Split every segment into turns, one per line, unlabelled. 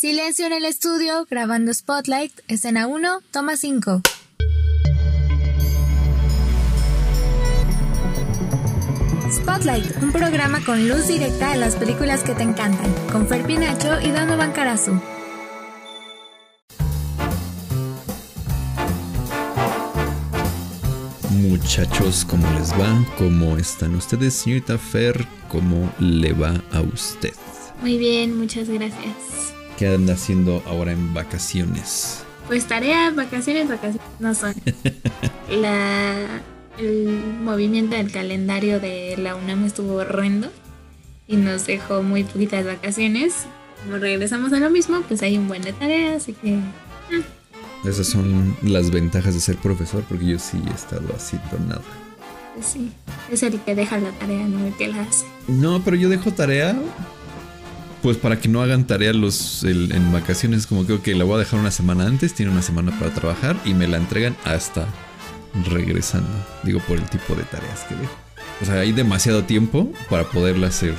Silencio en el estudio, grabando Spotlight, escena 1, toma 5. Spotlight, un programa con luz directa a las películas que te encantan, con Fer Pinacho y Dano Bancarazu.
Muchachos, ¿cómo les va? ¿Cómo están ustedes, señorita Fer? ¿Cómo le va a usted?
Muy bien, muchas gracias.
¿Qué anda haciendo ahora en vacaciones?
Pues tareas, vacaciones, vacaciones no son. La, el movimiento del calendario de la UNAM estuvo horrendo y nos dejó muy poquitas vacaciones. Como regresamos a lo mismo, pues hay un buen de tareas, así que... mm,
Esas son las ventajas de ser profesor, porque yo sí he estado haciendo nada.
pues sí, es el que deja la tarea, no el que la hace.
No, pero yo dejo tarea. Pues para que no hagan tarea los el- en vacaciones, como creo que la voy a dejar una semana antes, tiene una semana para trabajar y me la entregan hasta regresando. Digo, por el tipo de tareas que dejo. O sea, hay demasiado tiempo para poderla hacer.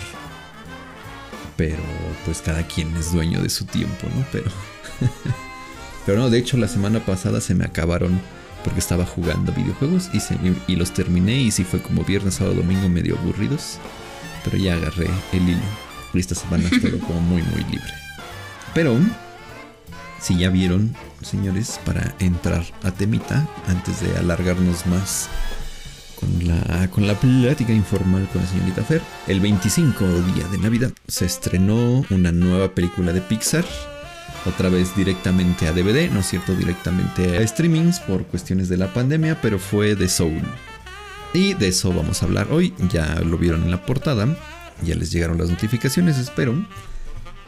Pero pues cada quien es dueño de su tiempo, ¿no? Pero. pero no, de hecho la semana pasada se me acabaron porque estaba jugando videojuegos y, se, y los terminé y sí fue como viernes, sábado, domingo medio aburridos. Pero ya agarré el hilo. Y esta semana estuvo como muy, muy libre. Pero, si ya vieron, señores, para entrar a temita, antes de alargarnos más con la, con la plática informal con la señorita Fer, el 25 día de Navidad se estrenó una nueva película de Pixar. Otra vez directamente a DVD, no es cierto, directamente a streamings por cuestiones de la pandemia, pero fue de Soul. Y de eso vamos a hablar hoy. Ya lo vieron en la portada. Ya les llegaron las notificaciones, espero.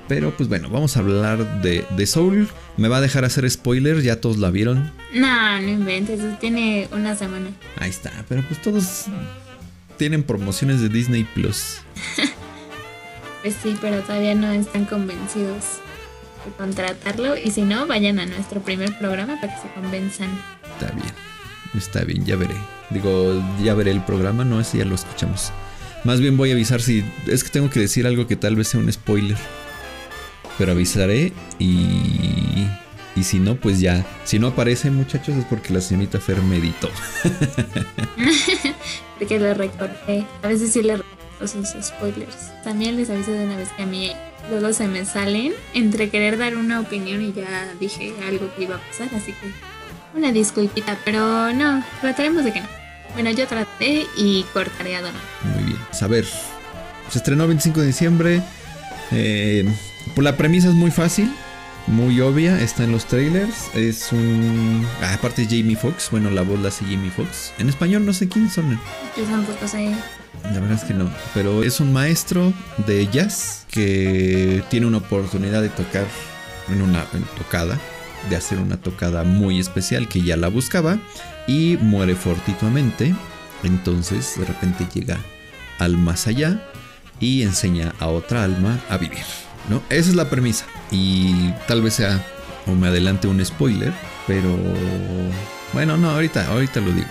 Pero pues bueno, vamos a hablar de, de Soul. Me va a dejar hacer spoiler, ya todos la vieron.
No, no inventes, tiene una semana.
Ahí está, pero pues todos tienen promociones de Disney Plus.
Pues sí, pero todavía no están convencidos de contratarlo. Y si no, vayan a nuestro primer programa para que se convenzan.
Está bien, está bien, ya veré. Digo, ya veré el programa, no, ese ya lo escuchamos. Más bien voy a avisar si. Es que tengo que decir algo que tal vez sea un spoiler. Pero avisaré y. Y si no, pues ya. Si no aparece, muchachos, es porque la señorita Fer me editó.
De que le recorté. A veces sí le recorto sus spoilers. También les aviso de una vez que a mí luego se me salen entre querer dar una opinión y ya dije algo que iba a pasar. Así que una disculpita, pero no, trataremos de que no. Bueno, yo traté y cortaré a Donna.
Muy bien. A ver, se estrenó el 25 de diciembre. Eh, pues la premisa es muy fácil, muy obvia, está en los trailers. Es un. ah, aparte es Jamie Foxx. Bueno, la voz la hace Jamie Foxx. En español no sé quiénes son.
Yo tampoco sé.
La verdad es que no. Pero es un maestro de jazz que tiene una oportunidad de tocar en una en tocada. De hacer una tocada muy especial que ya la buscaba. Y muere fortuitamente. Entonces de repente llega al más allá. Y enseña a otra alma a vivir. ¿No? Esa es la premisa. Y tal vez sea. O me adelante un spoiler. Pero. Bueno, no, ahorita, ahorita lo digo.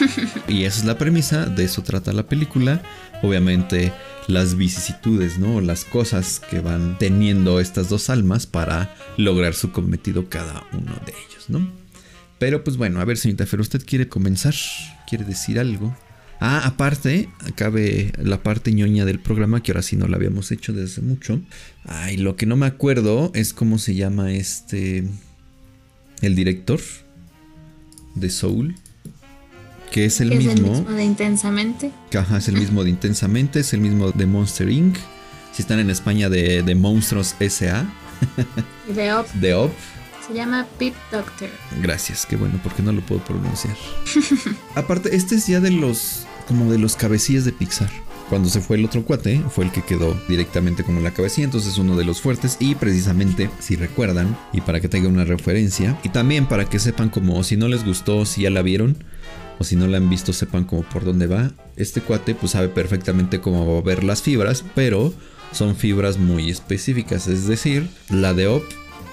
Y esa es la premisa, de eso trata la película. Obviamente las vicisitudes, ¿no? Las cosas que van teniendo estas dos almas para lograr su cometido cada uno de ellos, ¿no? Pero pues bueno, a ver, señorita Fer, ¿usted quiere comenzar? ¿Quiere decir algo? Ah, aparte, cabe la parte ñoña del programa, que ahora sí no la habíamos hecho desde hace mucho. Ay, lo que no me acuerdo es cómo se llama este... El director de Soul. Que es el
Que es el
mismo.
mismo de Intensamente.
Que, ajá, es el mismo de Intensamente, es el mismo de Monster Inc. Si están en España de, de Monstruos S.A.
De Op.
De Op.
Se llama Pip Doctor.
Gracias, qué bueno, porque no lo puedo pronunciar. Aparte, este es ya de los. Como de los cabecillas de Pixar. Cuando se fue el otro cuate, fue el que quedó directamente como la cabecilla, entonces uno de los fuertes. Y precisamente, si recuerdan, y para que tengan una referencia, y también para que sepan como si no les gustó, si ya la vieron, o si no la han visto, sepan como por dónde va. Este cuate, pues sabe perfectamente cómo ver las fibras, pero son fibras muy específicas. Es decir, la de Op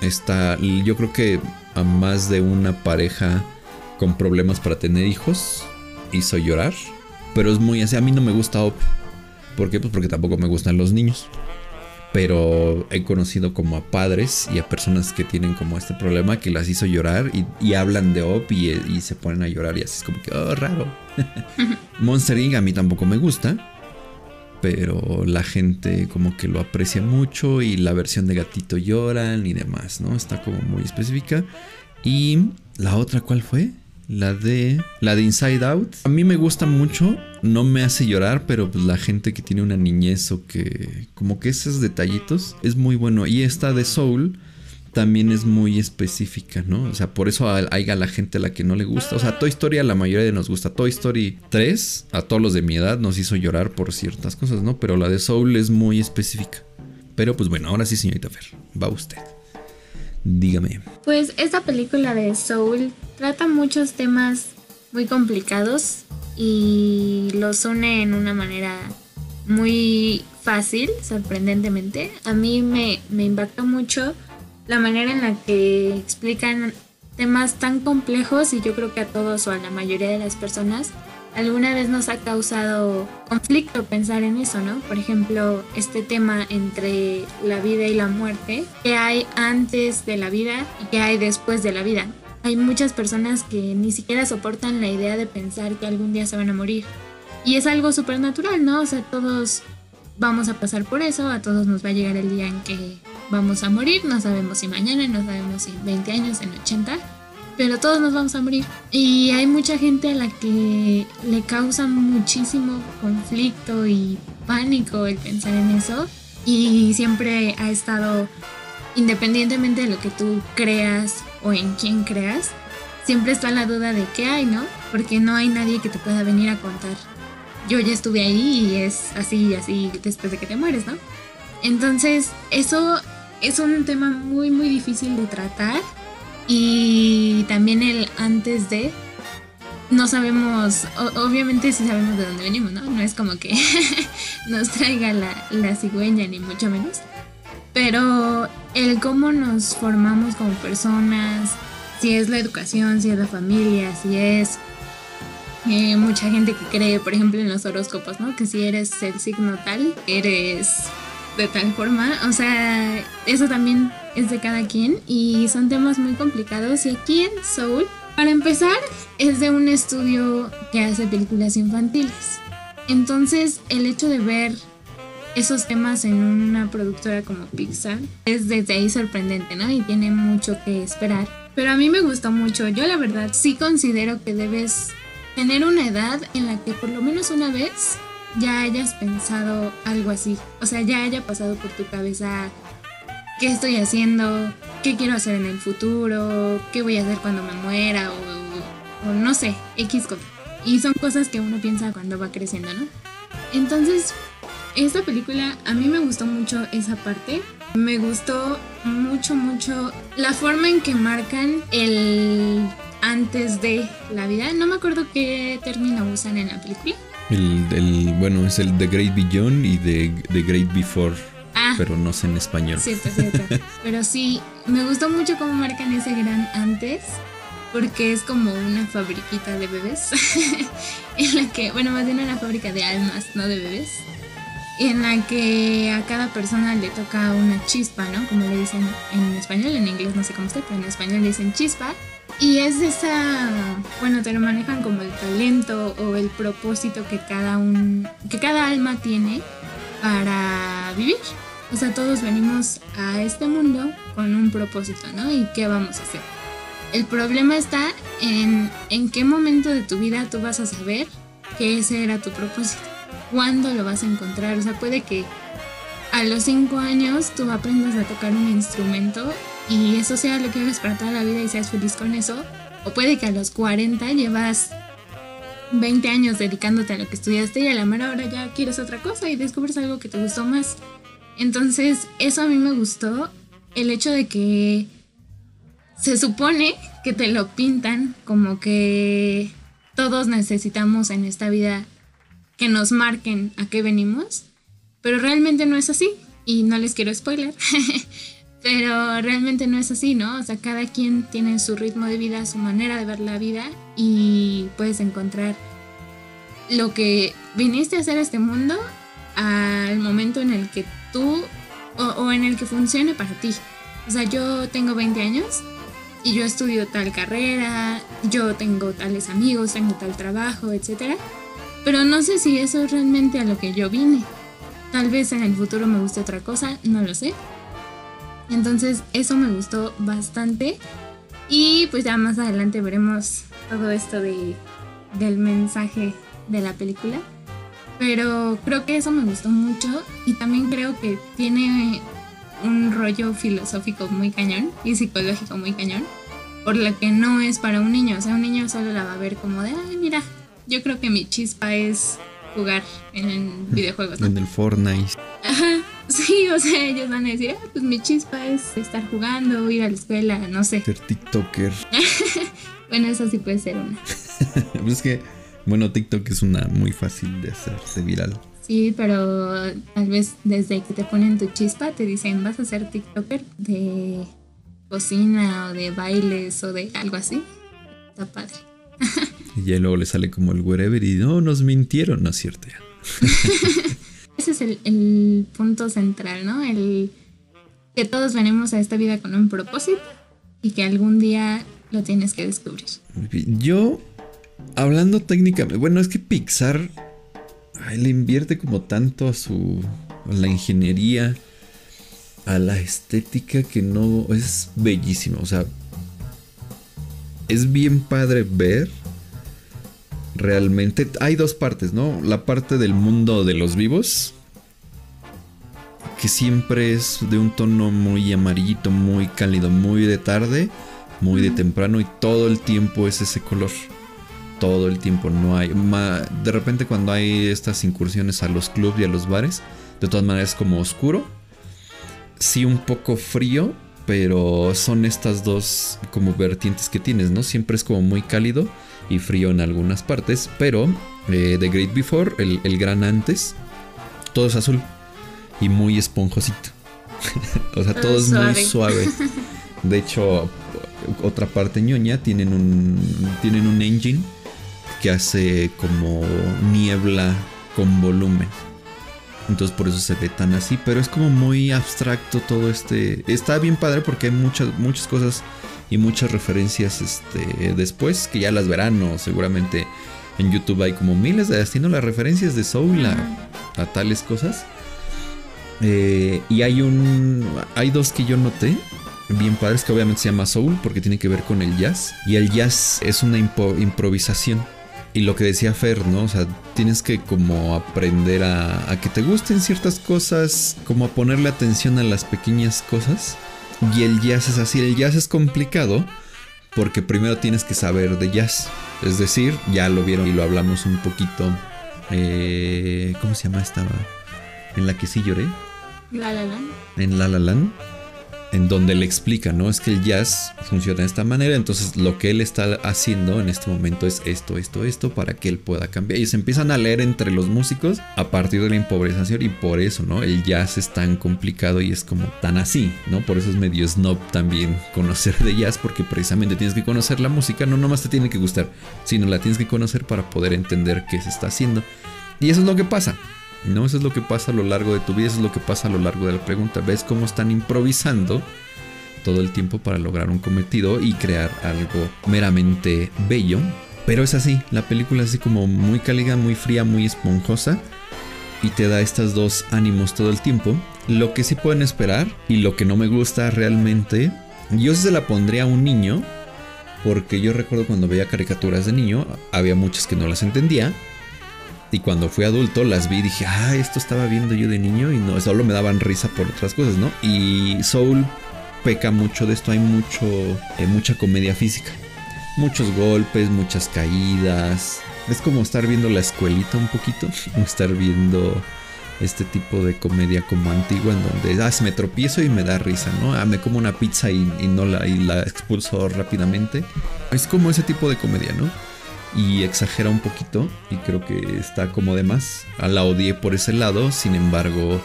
está, yo creo que a más de una pareja con problemas para tener hijos hizo llorar. Pero es muy así. A mí no me gusta Op. ¿Por qué? Pues porque tampoco me gustan los niños. pero he conocido como a padres y a personas que tienen como este problema que las hizo llorar y, hablan de OP y, se ponen a llorar y así es como que, oh, raro. Monster Inc. a mí tampoco me gusta, pero la gente como que lo aprecia mucho y la versión de gatito lloran y demás, ¿no? Está como muy específica. Y la otra, ¿cuál fue? La de. La de Inside Out. A mí me gusta mucho. No me hace llorar, pero pues la gente que tiene una niñez o que. Como que esos detallitos. Es muy bueno. Y esta de Soul. También es muy específica, ¿no? O sea, por eso hay a la gente a la que no le gusta. O sea, Toy Story a la mayoría de nos gusta. Toy Story 3, a todos los de mi edad, nos hizo llorar por ciertas cosas, ¿no? Pero la de Soul es muy específica. Pero pues bueno, ahora sí, señorita Fer, va usted. Dígame.
Pues esta película de Soul trata muchos temas muy complicados y los une en una manera muy fácil, sorprendentemente. A mí me, me impactó mucho la manera en la que explican temas tan complejos y yo creo que a todos o a la mayoría de las personas alguna vez nos ha causado conflicto pensar en eso, ¿no? Por ejemplo, este tema entre la vida y la muerte, ¿qué hay antes de la vida y qué hay después de la vida? Hay muchas personas que ni siquiera soportan la idea de pensar que algún día se van a morir. Y es algo súper natural, ¿no? O sea, todos vamos a pasar por eso, a todos nos va a llegar el día en que vamos a morir, no sabemos si mañana, no sabemos si 20 años, en 80 pero todos nos vamos a morir. Y hay mucha gente a la que le causa muchísimo conflicto y pánico el pensar en eso. Y siempre ha estado, independientemente de lo que tú creas o en quién creas, siempre está la duda de qué hay, ¿no? Porque no hay nadie que te pueda venir a contar. Yo ya estuve ahí y es así y así después de que te mueres, ¿no? Entonces, eso es un tema muy, muy difícil de tratar y también el antes de, no sabemos, obviamente sí sabemos de dónde venimos, ¿no? No es como que nos traiga la, la cigüeña, ni mucho menos. Pero el cómo nos formamos como personas, si es la educación, si es la familia, si es eh, mucha gente que cree, por ejemplo, en los horóscopos, ¿no? Que si eres el signo tal, eres de tal forma. O sea, eso también es de cada quien y son temas muy complicados. Y aquí en Soul, para empezar, es de un estudio que hace películas infantiles. Entonces, el hecho de ver esos temas en una productora como Pixar es desde ahí sorprendente, ¿no? Y tiene mucho que esperar. Pero a mí me gustó mucho. Yo la verdad sí considero que debes tener una edad en la que por lo menos una vez ya hayas pensado algo así. O sea, ya haya pasado por tu cabeza qué estoy haciendo, qué quiero hacer en el futuro, qué voy a hacer cuando me muera o, no sé, X cosas. Y son cosas que uno piensa cuando va creciendo, ¿no? Entonces, esta película a mí me gustó mucho esa parte. Me gustó mucho, mucho la forma en que marcan el antes de la vida. No me acuerdo qué término usan en la película.
El, bueno, es el The Great Beyond y The, Great Before. Pero no sé en español.
Cierto, cierto. pero sí, me gustó mucho cómo marcan ese gran antes. Porque es como una fabriquita de bebés. en la que, bueno, más bien una fábrica de almas, no de bebés. En la que a cada persona le toca una chispa, ¿no? Como le dicen en español, en inglés no sé cómo está, pero en español le dicen chispa. Y es esa, bueno, te lo manejan como el talento o el propósito que cada un, que cada alma tiene para vivir. O sea, todos venimos a este mundo con un propósito, ¿no? ¿Y qué vamos a hacer? El problema está en en qué momento de tu vida tú vas a saber que ese era tu propósito. ¿Cuándo lo vas a encontrar? O sea, puede que a los 5 años tú aprendas a tocar un instrumento y eso sea lo que hagas para toda la vida y seas feliz con eso. O puede que a los 40 llevas 20 años dedicándote a lo que estudiaste y a la mera hora ya quieres otra cosa y descubres algo que te gustó más. Entonces, eso a mí me gustó. El hecho de que se supone que te lo pintan como que todos necesitamos en esta vida que nos marquen a qué venimos, pero realmente no es así. Y no les quiero spoiler. Pero realmente no es así, ¿no? O sea, cada quien tiene su ritmo de vida, su manera de ver la vida y puedes encontrar lo que viniste a hacer a este mundo al momento en el que tú o, en el que funcione para ti. O sea, yo tengo 20 años y yo estudio tal carrera, yo tengo tales amigos, tengo tal trabajo, etc. Pero no sé si eso es realmente a lo que yo vine. Tal vez en el futuro me guste otra cosa, no lo sé. Entonces eso me gustó bastante. Y pues ya más adelante veremos todo esto de, del mensaje de la película. Pero creo que eso me gustó mucho y también creo que tiene un rollo filosófico muy cañón y psicológico muy cañón, por lo que no es para un niño. O sea, un niño solo la va a ver como de, ay, mira, yo creo que mi chispa es jugar en videojuegos. ¿no?
En el Fortnite.
Ajá, sí, o sea, ellos van a decir, ah, pues mi chispa es estar jugando, ir a la escuela, no sé.
Ser TikToker.
Bueno, eso sí puede ser una.
Pues es que, bueno, TikTok es una muy fácil de hacerse viral.
Sí, pero tal vez desde que te ponen tu chispa te dicen, vas a ser TikToker de cocina o de bailes o de algo así. Está padre.
Y ya luego le sale como el wherever y no, nos mintieron, no es cierto ya.
Ese es el, el punto central, ¿no? El que todos venimos a esta vida con un propósito y que algún día lo tienes que descubrir.
Yo, hablando técnicamente, bueno, es que Pixar ay, le invierte como tanto a su. a la ingeniería, a la estética que no. es bellísimo. O sea, es bien padre ver. Realmente hay dos partes, ¿no? La parte del mundo de los vivos, que siempre es de un tono muy amarillito, muy cálido, muy de tarde, muy de temprano y todo el tiempo es ese color. Todo el tiempo no hay. de repente cuando hay estas incursiones a los clubs y a los bares, de todas maneras es como oscuro. Sí un poco frío, pero son estas dos como vertientes que tienes, ¿no? Siempre es como muy cálido y frío en algunas partes, pero eh, The Great Before, el, el gran antes, todo es azul y muy esponjosito. o sea, todo, es muy
suave.
De hecho, otra parte ñoña tienen un tienen un engine que hace como niebla con volumen. Entonces por eso se ve tan así, pero es como muy abstracto todo este. Está bien padre porque hay muchas muchas cosas y muchas referencias este después que ya las verán o seguramente en YouTube hay como miles de destino las referencias de Soul a, a tales cosas. Eh, y hay un. Hay dos que yo noté. Bien padres que obviamente se llama Soul porque tiene que ver con el jazz. Y el jazz es una improvisación. Y lo que decía Fer, ¿no? O sea, tienes que como aprender a, a que te gusten ciertas cosas, como a ponerle atención a las pequeñas cosas. Y el jazz es así, el jazz es complicado porque primero tienes que saber de jazz. Es decir, ya lo vieron y lo hablamos un poquito. eh, ¿Cómo se llama esta? En la que sí lloré
La la la.
en La La Land, en donde le explica, ¿no? Es que el jazz funciona de esta manera, entonces lo que él está haciendo en este momento es esto, esto, esto, para que él pueda cambiar. Y se empiezan a leer entre los músicos a partir de la improvisación y por eso, ¿no? El jazz es tan complicado y es como tan así, ¿no? Por eso es medio snob también conocer de jazz, porque precisamente tienes que conocer la música, no nomás te tiene que gustar, sino la tienes que conocer para poder entender qué se está haciendo. Y eso es lo que pasa. No, eso es lo que pasa a lo largo de tu vida, eso es lo que pasa a lo largo de la pregunta. Ves cómo están improvisando todo el tiempo para lograr un cometido y crear algo meramente bello. Pero es así, la película es así como muy cálida, muy fría, muy esponjosa y te da estos dos ánimos todo el tiempo. Lo que sí pueden esperar y lo que no me gusta realmente, yo se la pondría a un niño, porque yo recuerdo cuando veía caricaturas de niño, había muchas que no las entendía. Y cuando fui adulto las vi y dije, ah, esto estaba viendo yo de niño y no, solo me daban risa por otras cosas, ¿no? Y Soul peca mucho de esto, hay mucho, eh, mucha comedia física. Muchos golpes, muchas caídas. Es como estar viendo la escuelita un poquito, o estar viendo este tipo de comedia como antigua en donde ah, me tropiezo y me da risa, ¿no? Ah, me como una pizza y, y no la, y la expulso rápidamente. Es como ese tipo de comedia, ¿no? Y exagera un poquito y creo que está como de más. A la odié por ese lado, sin embargo,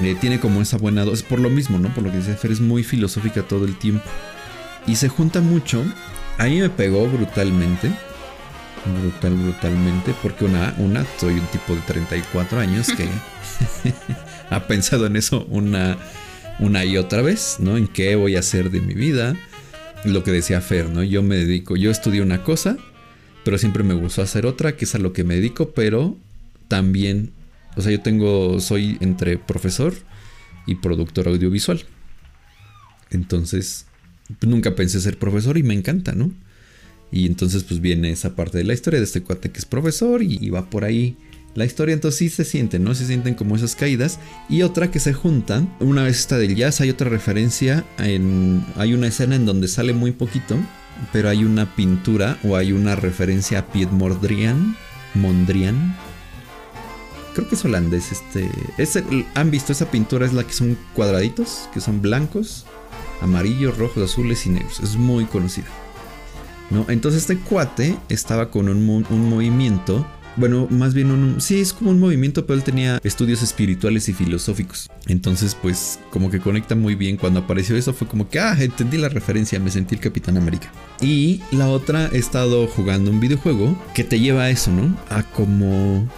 eh, tiene como esa buena dosis, por lo mismo, ¿no? Por lo que dice Fer, es muy filosófica todo el tiempo. Y se junta mucho, a mí me pegó brutalmente brutal, brutalmente, porque una, una, soy un tipo de 34 años que ha pensado en eso una, una y otra vez, ¿no? En qué voy a hacer de mi vida. Lo que decía Fer, ¿no? Yo me dedico, yo estudié una cosa, pero siempre me gustó hacer otra, que es a lo que me dedico, pero también, o sea, yo tengo, soy entre profesor y productor audiovisual. Entonces, nunca pensé ser profesor y me encanta, ¿no? Y entonces pues viene esa parte de la historia de este cuate que es profesor y, va por ahí la historia. Entonces sí se sienten, ¿no? Se sienten como esas caídas. Y otra que se juntan. Una vez está del jazz, hay otra referencia. En, hay una escena en donde sale muy poquito. Pero hay una pintura o hay una referencia a Piet Mondrian. Mondrian. Creo que es holandés. Este, ¿Han visto esa pintura? Es la que son cuadraditos, que son blancos, amarillos, rojos, azules y negros. Es muy conocida. Entonces este cuate estaba con un, movimiento bueno, más bien un... Sí, es como un movimiento, pero él tenía estudios espirituales y filosóficos. Entonces, pues, como que conecta muy bien. Cuando apareció eso fue como que, ah, entendí la referencia, me sentí el Capitán América. Y la otra, he estado jugando un videojuego que te lleva a eso, ¿no? A como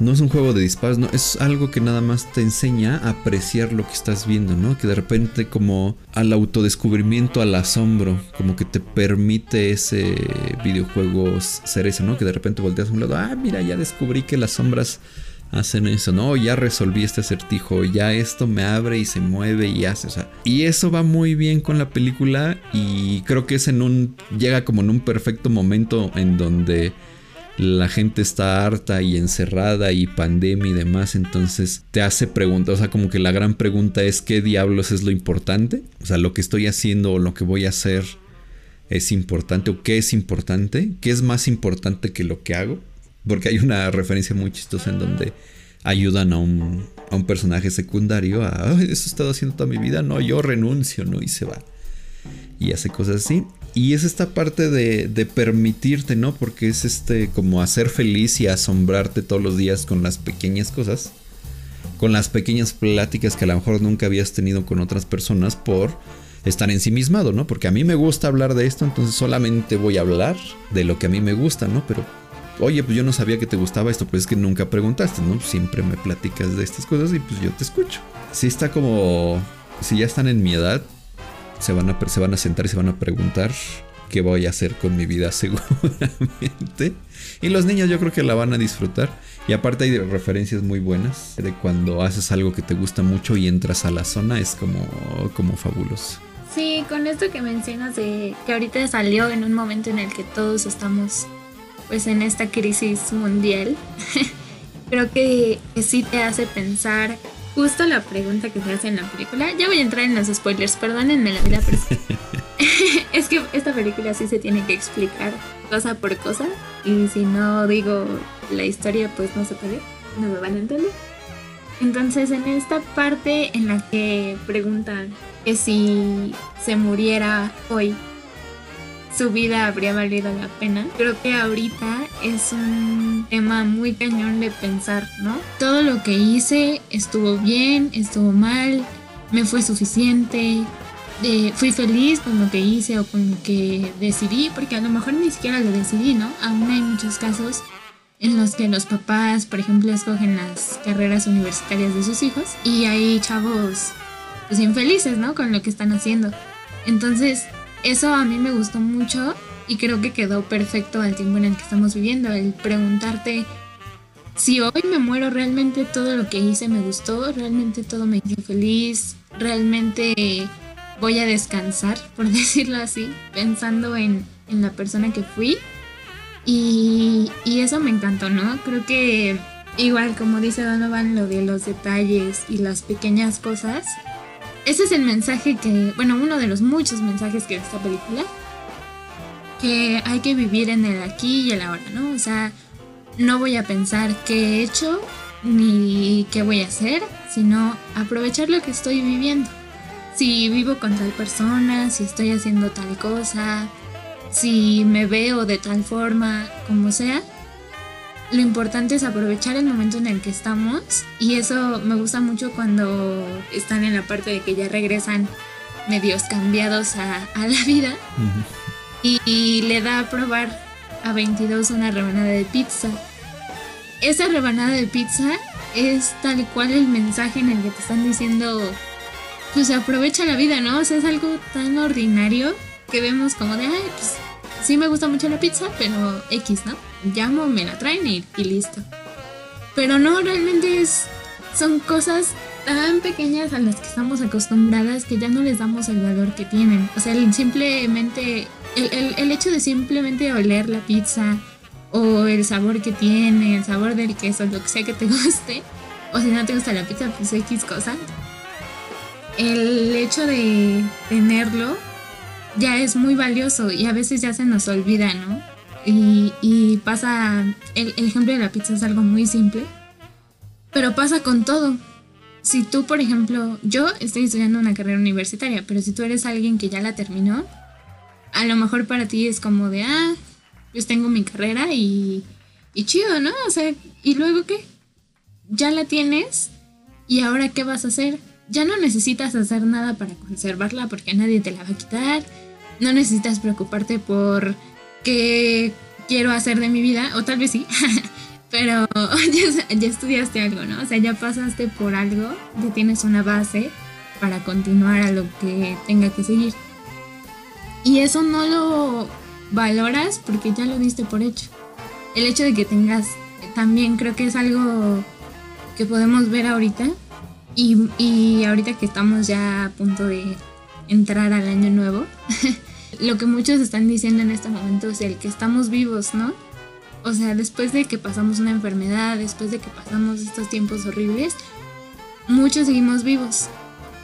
no es un juego de disparos, no, es algo que nada más te enseña a apreciar lo que estás viendo, ¿no? Que de repente como al autodescubrimiento, al asombro, como que te permite ese videojuego ser eso, ¿no? Que de repente volteas a un lado, ah, mira, ya descubrí que las sombras hacen eso, ¿no? Ya resolví este acertijo, ya esto me abre y se mueve y hace, o sea, y eso va muy bien con la película y creo que es en un, llega como en un perfecto momento en donde la gente está harta y encerrada y pandemia y demás, entonces te hace preguntas, o sea, como que la gran pregunta es qué diablos es lo importante, o sea, lo que estoy haciendo o lo que voy a hacer es importante o qué es importante, qué es más importante que lo que hago, porque hay una referencia muy chistosa en donde ayudan a un, a un personaje secundario a, eso he estado haciendo toda mi vida, no, yo renuncio, ¿no? Y se va. Y hace cosas así. Y es esta parte de, de, permitirte, ¿no? Porque es este como hacer feliz y asombrarte todos los días con las pequeñas cosas. Con las pequeñas pláticas que a lo mejor nunca habías tenido con otras personas por estar ensimismado, ¿no? Porque a mí me gusta hablar de esto, entonces solamente voy a hablar de lo que a mí me gusta, ¿no? Pero, oye, pues yo no sabía que te gustaba esto, pues es que nunca preguntaste, ¿no? Siempre me platicas de estas cosas y pues yo te escucho. Si está como, si ya están en mi edad, se van, a, se van a sentar y se van a preguntar qué voy a hacer con mi vida seguramente. Y los niños yo creo que la van a disfrutar. Y aparte hay referencias muy buenas de cuando haces algo que te gusta mucho y entras a la zona, es como, como fabuloso.
Sí, con esto que mencionas de que ahorita salió en un momento en el que todos estamos pues en esta crisis mundial, creo que, que sí te hace pensar justo la pregunta que se hace en la película. Ya voy a entrar en los spoilers, perdónenme la vida, pero es que esta película sí se tiene que explicar cosa por cosa. Y si no digo la historia, pues no se puede, no me van a entender. Entonces, en esta parte en la que preguntan que si se muriera hoy, su vida habría valido la pena. Creo que ahorita es un tema muy cañón de pensar, ¿no? Todo lo que hice estuvo bien, estuvo mal, me fue suficiente, eh, fui feliz con lo que hice o con lo que decidí, porque a lo mejor ni siquiera lo decidí, ¿no? Aún hay muchos casos en los que los papás, por ejemplo, escogen las carreras universitarias de sus hijos y hay chavos pues infelices, ¿no? Con lo que están haciendo. Entonces, eso a mí me gustó mucho y creo que quedó perfecto al tiempo en el que estamos viviendo, el preguntarte si hoy me muero, realmente todo lo que hice me gustó, realmente todo me hizo feliz, realmente voy a descansar, por decirlo así, pensando en, la persona que fui. Y, y, eso me encantó, ¿no? Creo que igual como dice Donovan, lo de los detalles y las pequeñas cosas ese es el mensaje que, bueno, uno de los muchos mensajes que esta película, que hay que vivir en el aquí y el ahora, ¿no? O sea, no voy a pensar qué he hecho ni qué voy a hacer, sino aprovechar lo que estoy viviendo. Si vivo con tal persona, si estoy haciendo tal cosa, si me veo de tal forma, como sea, lo importante es aprovechar el momento en el que estamos y eso me gusta mucho cuando están en la parte de que ya regresan medios cambiados a, la vida y, le da a probar a 22 una rebanada de pizza. Esa rebanada de pizza es tal cual el mensaje en el que te están diciendo, pues aprovecha la vida, ¿no? O sea, es algo tan ordinario que vemos como de, ay, pues sí me gusta mucho la pizza, pero X, ¿no? Llamo, me la traen y, y listo. Pero no, realmente es, son cosas tan pequeñas a las que estamos acostumbradas que ya no les damos el valor que tienen. O sea, el simplemente, el, el, hecho de simplemente oler la pizza o el sabor que tiene, el sabor del queso, lo que sea que te guste, o si no te gusta la pizza, pues X cosa. El hecho de tenerlo ya es muy valioso y a veces ya se nos olvida, ¿no? Y, pasa, el, el ejemplo de la pizza es algo muy simple, pero pasa con todo si tú, por ejemplo, yo estoy estudiando una carrera universitaria, pero si tú eres alguien que ya la terminó, a lo mejor para ti es como de, ah, pues tengo mi carrera y, y chido, ¿no? O sea, ¿y luego qué? Ya la tienes y ahora qué vas a hacer? Ya no necesitas hacer nada para conservarla porque nadie te la va a quitar. No necesitas preocuparte por qué quiero hacer de mi vida, o tal vez sí, pero ya, estudiaste algo, ¿no? O sea, ya pasaste por algo, ya tienes una base para continuar a lo que tenga que seguir. Y eso no lo valoras porque ya lo diste por hecho. El hecho de que tengas, también creo que es algo que podemos ver ahorita. Y, y ahorita que estamos ya a punto de entrar al año nuevo, lo que muchos están diciendo en este momento es el que estamos vivos, ¿no? O sea, después de que pasamos una enfermedad, después de que pasamos estos tiempos horribles, muchos seguimos vivos.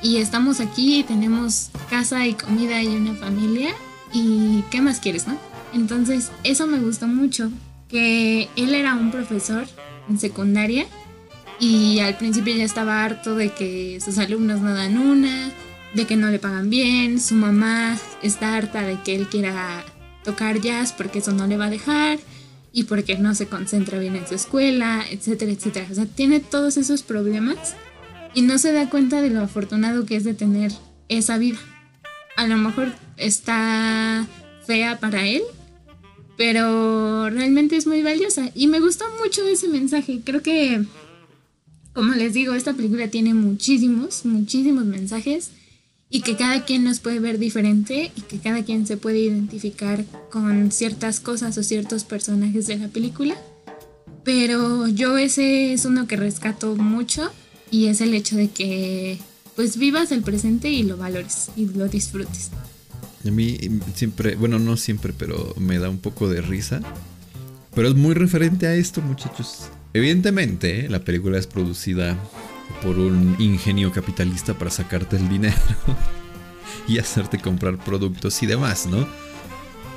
Y estamos aquí, tenemos casa y comida y una familia. ¿Y qué más quieres, no? Entonces, eso me gustó mucho. Que él era un profesor en secundaria y al principio ya estaba harto de que sus alumnos no dan una, de que no le pagan bien, su mamá está harta de que él quiera tocar jazz porque eso no le va a dejar y porque no se concentra bien en su escuela, etcétera, etcétera. O sea, tiene todos esos problemas y no se da cuenta de lo afortunado que es de tener esa vida. A lo mejor está fea para él, pero realmente es muy valiosa y me gustó mucho ese mensaje. Creo que, como les digo, esta película tiene muchísimos, muchísimos mensajes y que cada quien nos puede ver diferente y que cada quien se puede identificar con ciertas cosas o ciertos personajes de la película. Pero yo ese es uno que rescato mucho y es el hecho de que pues vivas el presente y lo valores y lo disfrutes.
A mí siempre, bueno, no siempre, pero me da un poco de risa. Pero es muy referente a esto, muchachos. Evidentemente, la película es producida por un ingenio capitalista para sacarte el dinero y hacerte comprar productos y demás, ¿no?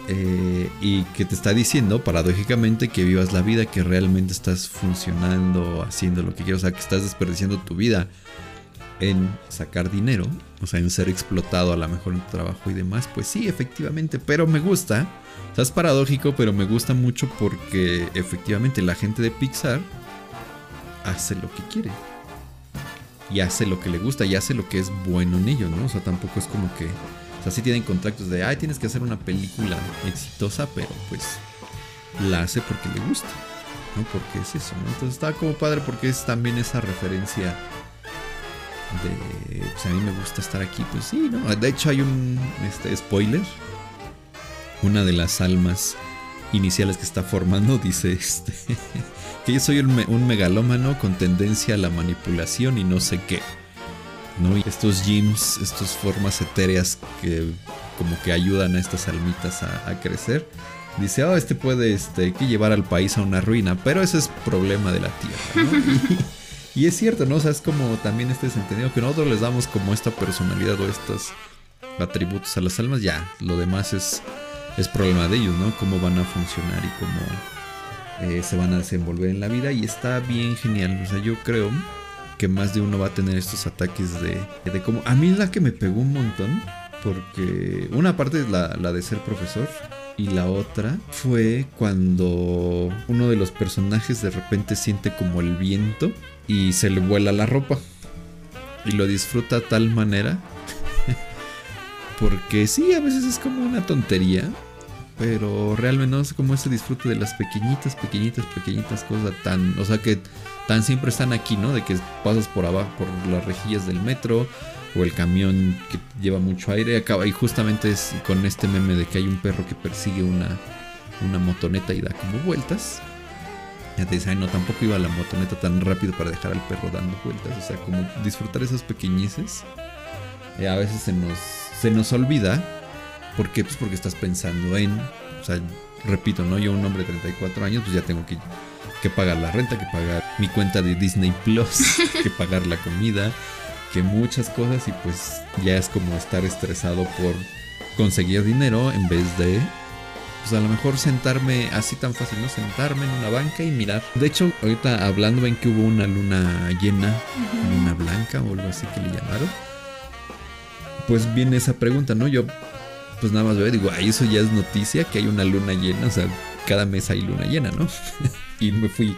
Eh, y que te está diciendo paradójicamente que vivas la vida, que realmente estás funcionando, haciendo lo que quieres, o sea, que estás desperdiciando tu vida en sacar dinero, o sea, en ser explotado a lo mejor en tu trabajo y demás, pues sí, efectivamente, pero me gusta, sea, es paradójico, pero me gusta mucho porque efectivamente la gente de Pixar hace lo que quiere y hace lo que le gusta y hace lo que es bueno en ello, ¿no? O sea, tampoco es como que. O sea, sí tienen contratos de, ay, tienes que hacer una película exitosa, pero pues la hace porque le gusta, ¿no? Porque es eso, ¿no? Entonces está como padre porque es también esa referencia de, pues a mí me gusta estar aquí, pues sí, ¿no? De hecho hay un este, spoiler. Una de las almas iniciales que está formando dice este que yo soy un, megalómano con tendencia a la manipulación y no sé qué. ¿no? Y estos gyms, estas formas etéreas que como que ayudan a estas almitas a, crecer. Dice, oh, este puede este, que llevar al país a una ruina, pero ese es problema de la tierra. y, es cierto, ¿no? O sea, es como también este sentido que nosotros les damos como esta personalidad o estos atributos a las almas, ya, lo demás es, es problema de ellos, ¿no? Cómo van a funcionar y cómo eh, se van a desenvolver en la vida y está bien genial. O sea, yo creo que más de uno va a tener estos ataques de, de como... A mí la que me pegó un montón, porque una parte es la, la de ser profesor y la otra fue cuando uno de los personajes de repente siente como el viento y se le vuela la ropa y lo disfruta de tal manera porque sí, a veces es como una tontería, pero realmente no sé cómo ese disfrute de las pequeñitas, pequeñitas, pequeñitas cosas tan, o sea que tan siempre están aquí, ¿no? De que pasas por abajo, por las rejillas del metro o el camión que lleva mucho aire, acaba y justamente es con este meme de que hay un perro que persigue una, una motoneta y da como vueltas. Ya te dice, ay no, tampoco iba la motoneta tan rápido para dejar al perro dando vueltas, o sea, como disfrutar esas pequeñeces. Eh, a veces se nos, se nos olvida ¿Por qué? Pues porque estás pensando en, o sea, repito, ¿no? Yo un hombre de 34 años, pues ya tengo que, que pagar la renta, que pagar mi cuenta de Disney Plus, que pagar la comida, que muchas cosas y pues ya es como estar estresado por conseguir dinero en vez de pues a lo mejor sentarme así tan fácil, ¿no? Sentarme en una banca y mirar. De hecho, ahorita hablando ven que hubo una luna llena, luna blanca o algo así que le llamaron. Pues viene esa pregunta, ¿no? Yo pues nada más veo digo, eso ya es noticia que hay una luna llena, o sea, cada mes hay luna llena, ¿no? y me fui,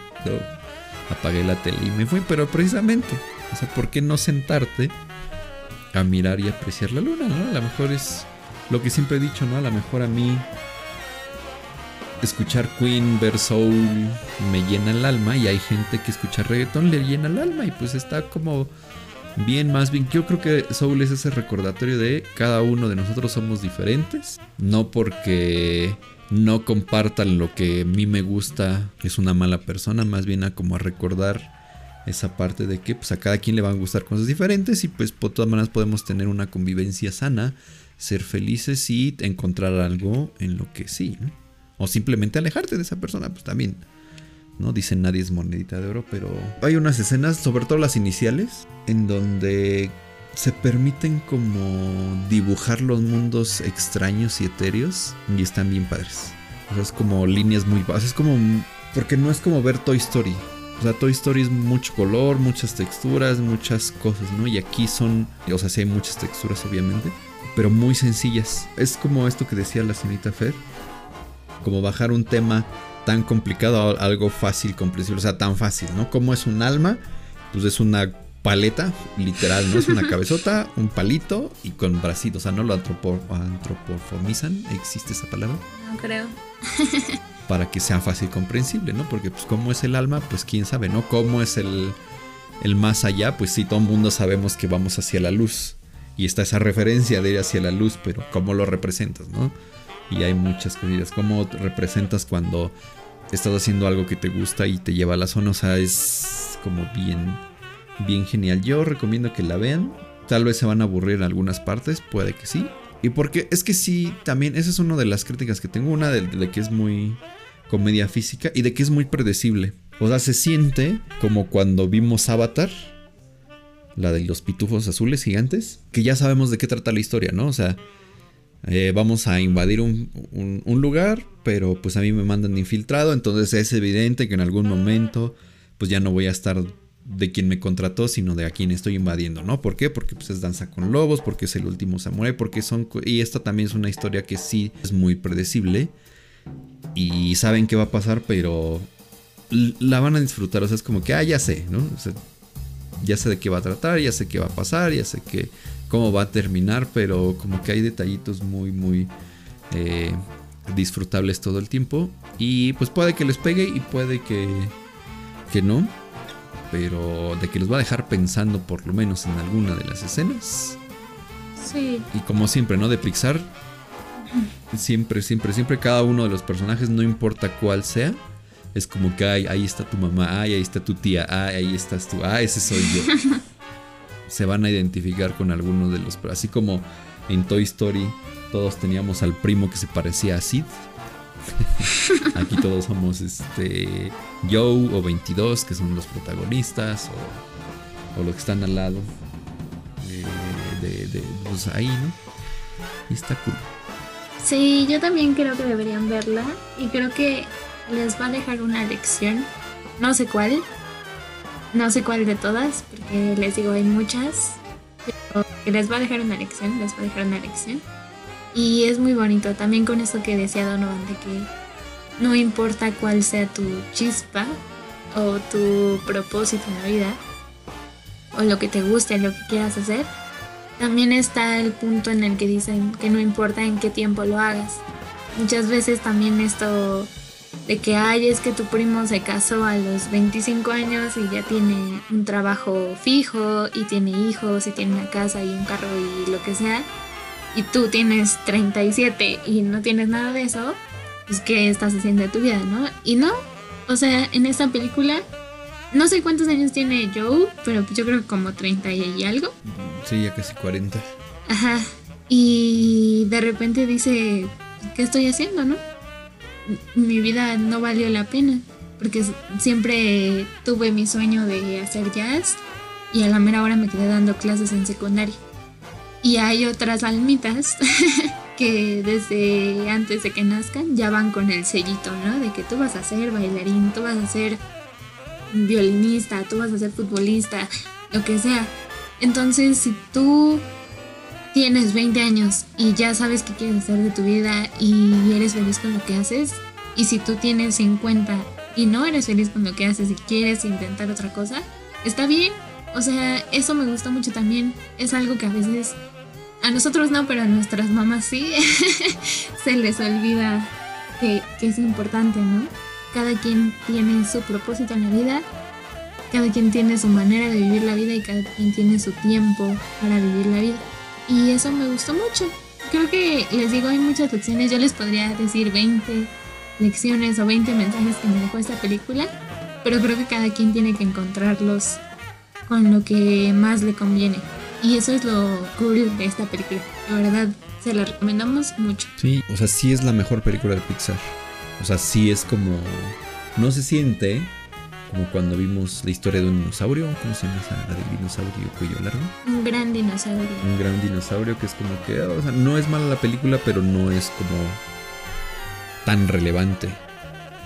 apagué la tele y me fui, pero precisamente, o sea, ¿por qué no sentarte a mirar y apreciar la luna, ¿no? A lo mejor es lo que siempre he dicho, ¿no? A lo mejor a mí escuchar Queen, ver Soul me llena el alma y hay gente que escucha reggaetón le llena el alma y pues está como bien, más bien, yo creo que Soul es ese recordatorio de cada uno de nosotros somos diferentes, no porque no compartan lo que a mí me gusta es una mala persona, más bien a como a recordar esa parte de que pues a cada quien le van a gustar cosas diferentes y pues por todas maneras podemos tener una convivencia sana, ser felices y encontrar algo en lo que sí, o simplemente alejarte de esa persona, pues también ¿no? Dicen nadie es monedita de oro, pero hay unas escenas, sobre todo las iniciales, en donde se permiten como dibujar los mundos extraños y etéreos y están bien padres. O sea, es como líneas muy bajas, es como porque no es como ver Toy Story. O sea, Toy Story es mucho color, muchas texturas, muchas cosas, ¿no? Y aquí son, o sea, sí hay muchas texturas obviamente, pero muy sencillas. Es como esto que decía la señorita Fer, como bajar un tema tan complicado a algo fácil, comprensible, o sea, tan fácil, ¿no? Como es un alma, pues es una paleta, literal, ¿no? Es una cabezota, un palito y con bracitos, o sea, no lo antropoformizan, ¿existe esa palabra?
No creo.
Para que sea fácil comprensible, ¿no? Porque pues cómo es el alma, pues quién sabe, ¿no? Cómo es el, el más allá, pues sí, todo el mundo sabemos que vamos hacia la luz. Y está esa referencia de ir hacia la luz, pero ¿cómo lo representas, no? Y hay muchas cosas. ¿Cómo representas cuando estás haciendo algo que te gusta y te lleva a la zona? O sea, es como bien, bien genial. Yo recomiendo que la vean. Tal vez se van a aburrir en algunas partes, puede que sí. Y porque es que sí, también, esa es una de las críticas que tengo. Una de, de que es muy comedia física y de que es muy predecible. O sea, se siente como cuando vimos Avatar, la de los pitufos azules gigantes, que ya sabemos de qué trata la historia, ¿no? O sea, eh, vamos a invadir un, lugar, pero pues a mí me mandan infiltrado, entonces es evidente que en algún momento pues ya no voy a estar de quien me contrató, sino de a quien estoy invadiendo, ¿no? ¿Por qué? Porque pues es Danza con Lobos, porque es el último samurai, porque son... Y esta también es una historia que sí es muy predecible y saben qué va a pasar, pero la van a disfrutar, o sea, es como que, ah, ya sé, ¿no? Ya sé de qué va a tratar, ya sé qué va a pasar, ya sé que cómo va a terminar, pero como que hay detallitos muy, muy eh, disfrutables todo el tiempo. Y pues puede que les pegue y puede que, que no. Pero de que los va a dejar pensando por lo menos en alguna de las escenas.
Sí.
Y como siempre, ¿no? De Pixar. Siempre, siempre, siempre cada uno de los personajes, no importa cuál sea, es como que ay, ahí está tu mamá, ay, ahí está tu tía, ay, ahí estás tú, ah, ese soy yo. se van a identificar con alguno de los. Así como en Toy Story todos teníamos al primo que se parecía a Sid. Aquí todos somos este Joe o 22 que son los protagonistas o, los que están al lado de, de, pues ahí, ¿no? Y está cool.
Sí, yo también creo que deberían verla y creo que les va a dejar una lección, no sé cuál, no sé cuál de todas, porque les digo, hay muchas. Les va a dejar una lección, les va a dejar una lección. Y es muy bonito también con eso que decía Donovan, de que no importa cuál sea tu chispa o tu propósito en la vida, o lo que te guste, lo que quieras hacer, también está el punto en el que dicen que no importa en qué tiempo lo hagas, muchas veces también esto de que ay es que tu primo se casó a los 25 años y ya tiene un trabajo fijo y tiene hijos y tiene una casa y un carro y lo que sea y tú tienes 37 y no tienes nada de eso, pues qué estás haciendo de tu vida, ¿no? Y no, o sea, en esta película no sé cuántos años tiene Joe, pero yo creo que como 30 y algo.
Sí, ya casi 40.
Ajá. Y de repente dice, ¿qué estoy haciendo, no? Mi vida no valió la pena, porque siempre tuve mi sueño de hacer jazz y a la mera hora me quedé dando clases en secundaria. Y hay otras almitas que desde antes de que nazcan ya van con el sellito, ¿no? De que tú vas a ser bailarín, tú vas a ser violinista, tú vas a ser futbolista, lo que sea. Entonces, si tú tienes 20 años y ya sabes qué quieres hacer de tu vida y eres feliz con lo que haces, y si tú tienes 50 y no eres feliz con lo que haces y quieres intentar otra cosa, está bien. O sea, eso me gusta mucho también. Es algo que a veces a nosotros no, pero a nuestras mamás sí se les olvida que, que es importante, ¿no? Cada quien tiene su propósito en la vida, cada quien tiene su manera de vivir la vida y cada quien tiene su tiempo para vivir la vida. Y eso me gustó mucho. Creo que les digo, hay muchas lecciones. Yo les podría decir 20 lecciones o 20 mensajes que me dejó esta película, pero creo que cada quien tiene que encontrarlos con lo que más le conviene. Y eso es lo cool de esta película. De verdad, se la recomendamos mucho.
Sí, o sea, sí es la mejor película de Pixar. O sea, sí es como. No se siente como cuando vimos la historia de un dinosaurio. ¿Cómo se llama esa? La del dinosaurio cuello largo.
Un gran dinosaurio.
Un gran dinosaurio que es como que. O sea, no es mala la película, pero no es como. tan relevante.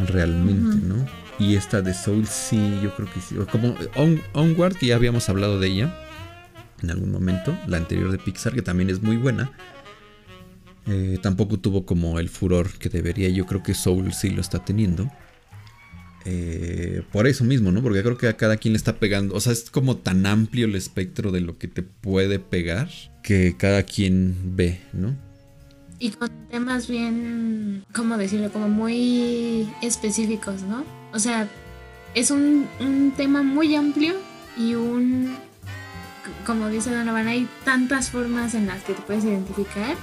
Realmente, ¿no? Y esta de Soul sí, yo creo que sí. Como Onward, que ya habíamos hablado de ella en algún momento. La anterior de Pixar, que también es muy buena. Eh, tampoco tuvo como el furor que debería. Yo creo que Soul sí lo está teniendo. Eh, por eso mismo, ¿no? Porque creo que a cada quien le está pegando. O sea, es como tan amplio el espectro de lo que te puede pegar que cada quien ve, ¿no?
Y con temas bien, ¿cómo decirlo? Como muy específicos, ¿no? O sea, es un, un tema muy amplio y un, como dice Donovan, hay tantas formas en las que te puedes identificar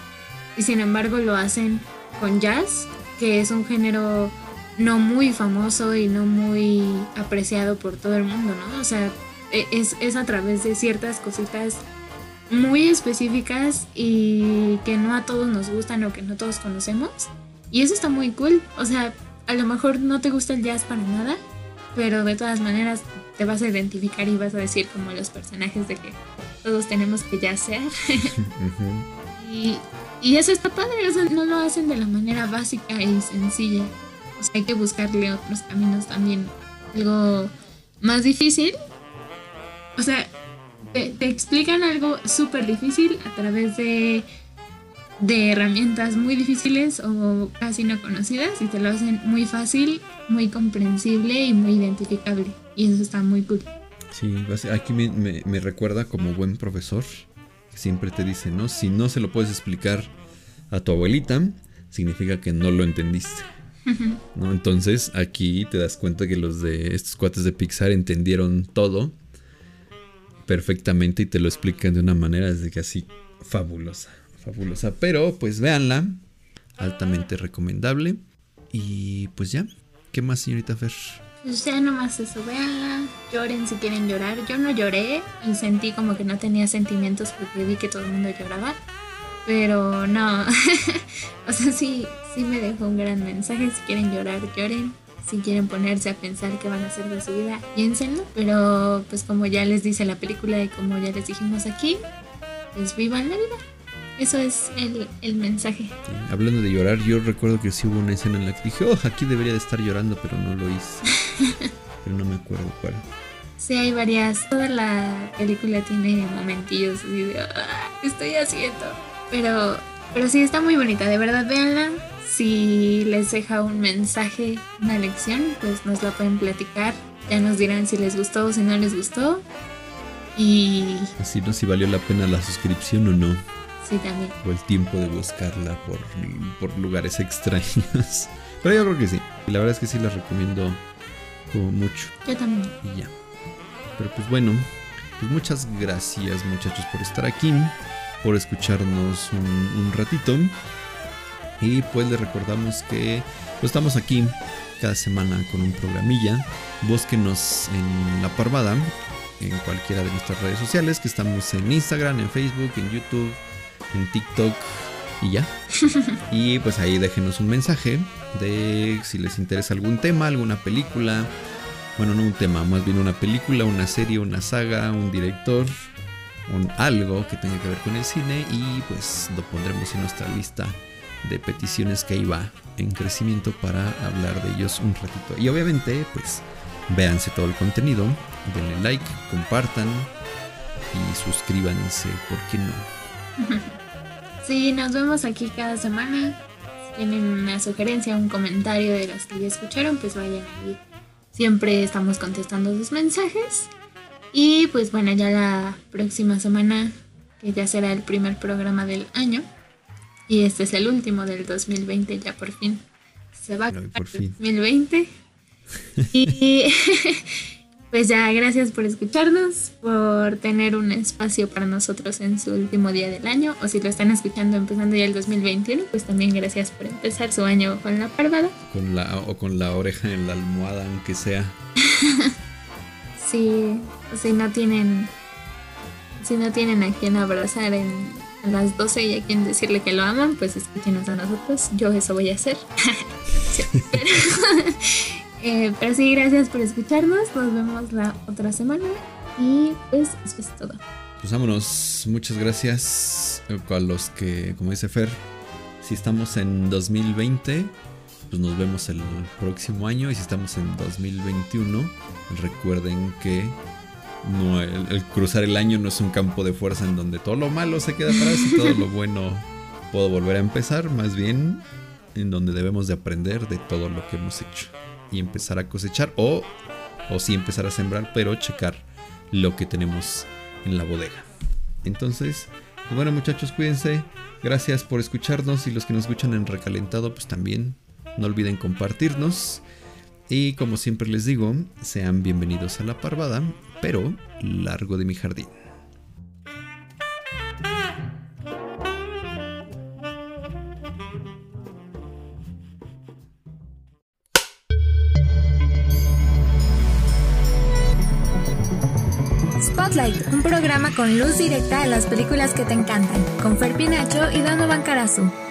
y sin embargo lo hacen con jazz, que es un género no muy famoso y no muy apreciado por todo el mundo, ¿no? O sea, e, es, es a través de ciertas cositas muy específicas y que no a todos nos gustan o que no todos conocemos. Y eso está muy cool. O sea, a lo mejor no te gusta el jazz para nada, pero de todas maneras te vas a identificar y vas a decir como los personajes de que todos tenemos que jazzear. y, y eso está padre, o sea, no lo hacen de la manera básica y sencilla. Sea, hay que buscarle otros caminos también. Algo más difícil. O sea, te, te explican algo súper difícil a través de, de herramientas muy difíciles o casi no conocidas y te lo hacen muy fácil, muy comprensible y muy identificable. Y eso está muy cool.
Sí, aquí me, me, me recuerda como buen profesor que siempre te dice, ¿no? Si no se lo puedes explicar a tu abuelita, significa que no lo entendiste. ¿No? Entonces aquí te das cuenta que los de estos cuates de Pixar entendieron todo perfectamente y te lo explican de una manera desde que así fabulosa, fabulosa. Pero pues véanla, altamente recomendable. Y pues ya, ¿qué más señorita Fer?
Pues ya nomás eso, véanla, lloren si quieren llorar. Yo no lloré y sentí como que no tenía sentimientos porque vi que todo el mundo lloraba. Pero no, o sea, sí, sí me dejó un gran mensaje. Si quieren llorar, lloren. Si quieren ponerse a pensar qué van a hacer de su vida, piénsenlo. Pero pues como ya les dice la película y como ya les dijimos aquí, pues vivan la vida. Eso es el, el mensaje.
Sí, hablando de llorar, yo recuerdo que sí hubo una escena en la que dije, oh, aquí debería de estar llorando, pero no lo hice. pero no me acuerdo cuál.
Sí, hay varias. Toda la película tiene momentillos así de, ah, ¿qué estoy haciendo? Pero, pero sí está muy bonita, de verdad, véanla. Si les deja un mensaje, una lección, pues nos la pueden platicar. Ya nos dirán si les gustó o si no les gustó. Y.
Así no si valió la pena la suscripción o no.
Sí, también.
O el tiempo de buscarla por, por lugares extraños. Pero yo creo que sí. Y la verdad es que sí la recomiendo como mucho.
Yo también.
Y ya. Pero pues bueno, pues muchas gracias muchachos por estar aquí, por escucharnos un, un ratito. Y pues les recordamos que pues estamos aquí cada semana con un programilla. Búsquenos en La Parvada, en cualquiera de nuestras redes sociales, que estamos en Instagram, en Facebook, en YouTube, en TikTok y ya. y pues ahí déjenos un mensaje de si les interesa algún tema, alguna película. Bueno, no un tema, más bien una película, una serie, una saga, un director, un algo que tenga que ver con el cine y pues lo pondremos en nuestra lista de peticiones que iba en crecimiento para hablar de ellos un ratito. Y obviamente, pues véanse todo el contenido, denle like, compartan y suscríbanse, ¿por qué no?
Sí, nos vemos aquí cada semana. Si tienen una sugerencia, un comentario de los que ya escucharon, pues vayan ahí. Siempre estamos contestando sus mensajes. Y pues bueno, ya la próxima semana, que ya será el primer programa del año, y este es el último del 2020, ya por fin. Se va a
por
acabar el
fin.
2020. Y pues ya, gracias por escucharnos, por tener un espacio para nosotros en su último día del año. O si lo están escuchando empezando ya el 2021, pues también gracias por empezar su año con la parvada.
Con la, o con la oreja en la almohada, aunque sea.
Si, si no tienen. Si no tienen a quien abrazar en, a las 12 y a quien decirle que lo aman, pues escúchenos a nosotros. Yo eso voy a hacer. Pero, eh, pero sí, gracias por escucharnos. Nos vemos la otra semana. Y pues eso es todo.
Pues vámonos, muchas gracias a los que, como dice Fer, si estamos en 2020, pues nos vemos el próximo año y si estamos en 2021, recuerden que no, el, cruzar el año no es un campo de fuerza en donde todo lo malo se queda atrás y todo lo bueno puedo volver a empezar, más bien en donde debemos de aprender de todo lo que hemos hecho y empezar a cosechar o, o sí empezar a sembrar, pero checar lo que tenemos en la bodega. Entonces, pues bueno muchachos, cuídense. Gracias por escucharnos y los que nos escuchan en recalentado, pues también no olviden compartirnos. Y como siempre les digo, sean bienvenidos a la parvada, pero largo de mi jardín.
Spotlight, un programa con luz directa a las películas que te encantan, con Fer Pinacho y Donovan Carazu.